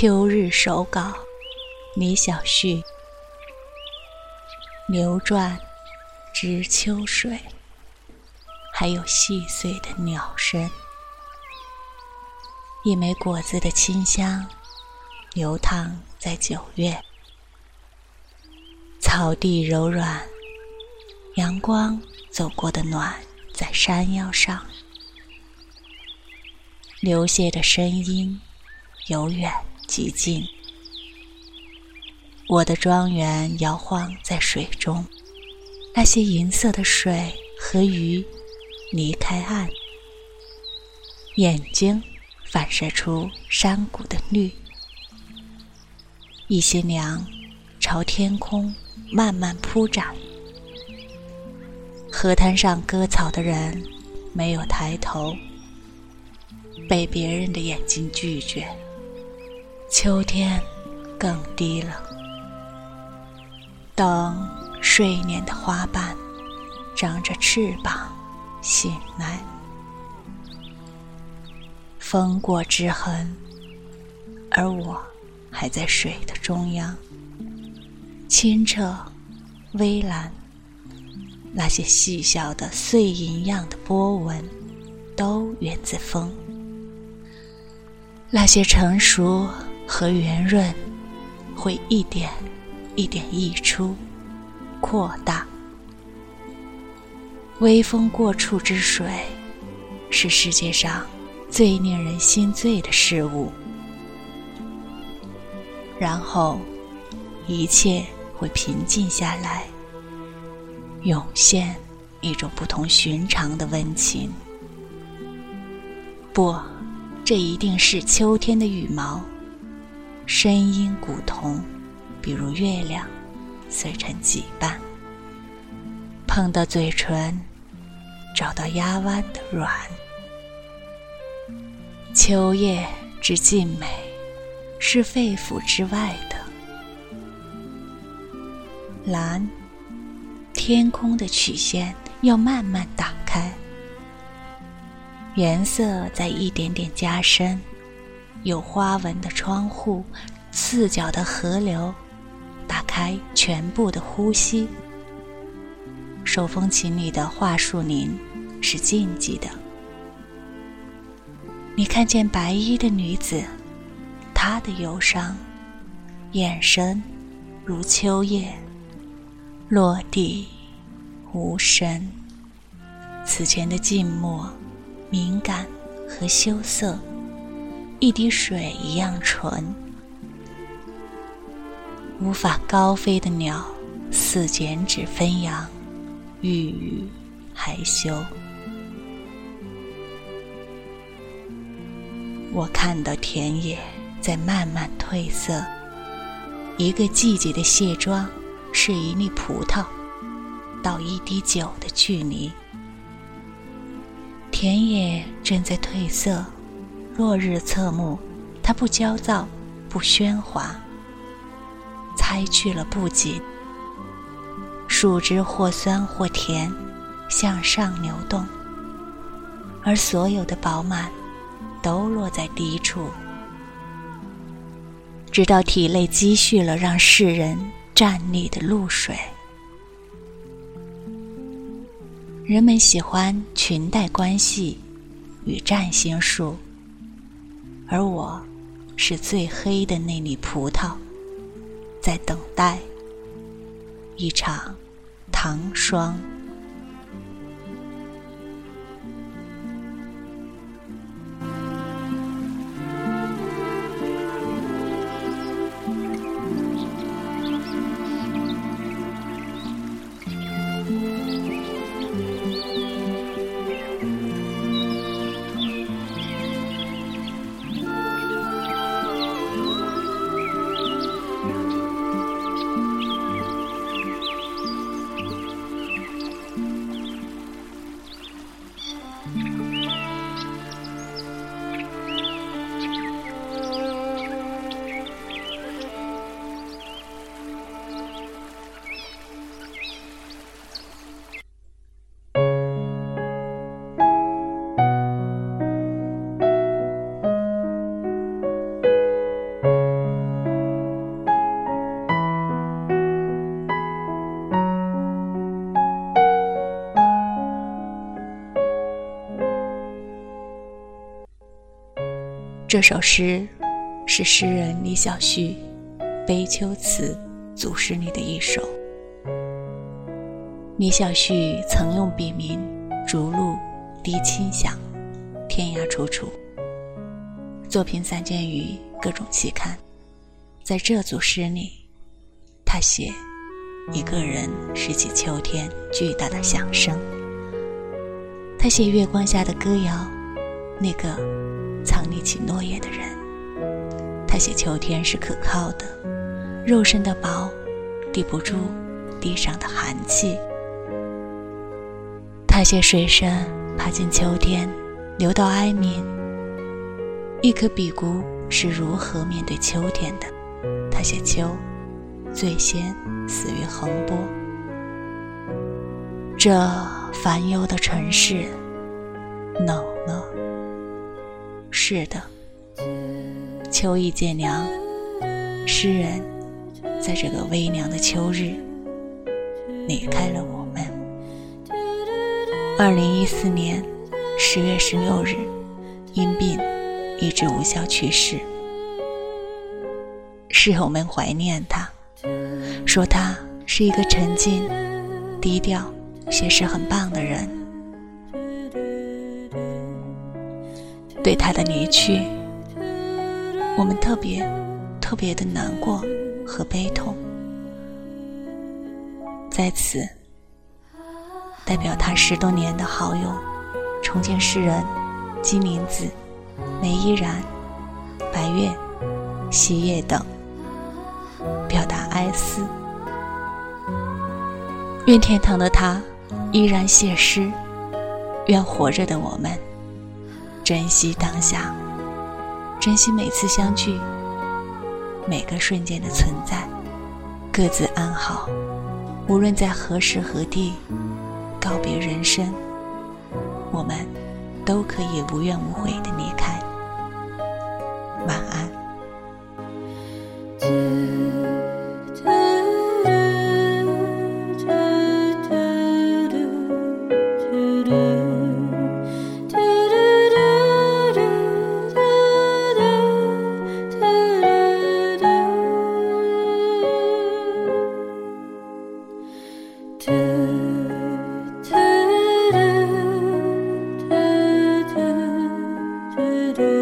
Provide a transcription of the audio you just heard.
秋日手稿，李小旭。流转，知秋水，还有细碎的鸟声。一枚果子的清香，流淌在九月。草地柔软，阳光走过的暖，在山腰上。流泻的声音，由远及近。我的庄园摇晃在水中，那些银色的水和鱼离开岸，眼睛反射出山谷的绿。一些娘朝天空慢慢铺展，河滩上割草的人没有抬头。被别人的眼睛拒绝，秋天更低了。等睡莲的花瓣长着翅膀醒来，风过之痕，而我还在水的中央。清澈、微蓝，那些细小的碎银样的波纹，都源自风。那些成熟和圆润，会一点一点溢出、扩大。微风过处之水，是世界上最令人心醉的事物。然后，一切会平静下来，涌现一种不同寻常的温情。不。这一定是秋天的羽毛，声音古铜，比如月亮碎成几瓣，碰到嘴唇，找到压弯的软。秋叶之静美，是肺腑之外的。蓝，天空的曲线要慢慢打开。颜色在一点点加深，有花纹的窗户，四角的河流，打开全部的呼吸。手风琴里的桦树林是禁忌的。你看见白衣的女子，她的忧伤，眼神如秋叶，落地无声。此前的静默。敏感和羞涩，一滴水一样纯。无法高飞的鸟，似剪纸飞扬，郁郁害羞。我看到田野在慢慢褪色，一个季节的卸妆，是一粒葡萄到一滴酒的距离。田野正在褪色，落日侧目，它不焦躁，不喧哗，猜去了不紧。树枝或酸或甜，向上流动，而所有的饱满，都落在低处，直到体内积蓄了让世人站立的露水。人们喜欢裙带关系与占星术，而我是最黑的那粒葡萄，在等待一场糖霜。这首诗是诗人李小旭《悲秋词》组诗里的一首。李小旭曾用笔名“逐鹿低清响，天涯楚楚”，作品散见于各种期刊。在这组诗里，他写一个人拾起秋天巨大的响声。他写月光下的歌谣，那个藏匿起诺言的人。他写秋天是可靠的，肉身的薄，抵不住地上的寒气。他写水声爬进秋天，流到哀鸣。一颗笔骨是如何面对秋天的？他写秋，最先死于横波。这。烦忧的城市，冷了。是的，秋意渐凉，诗人在这个微凉的秋日离开了我们。二零一四年十月十六日，因病医治无效去世。室友们怀念他，说他是一个沉静、低调。写诗很棒的人，对他的离去，我们特别特别的难过和悲痛。在此，代表他十多年的好友、重庆诗人金林子、梅依然、白月、西叶等，表达哀思。愿天堂的他。依然写诗，愿活着的我们珍惜当下。珍惜每次相聚每个瞬间的存在。各自安好无论在何时何地告别人生我们都可以无怨无悔的离开。晚安。it is.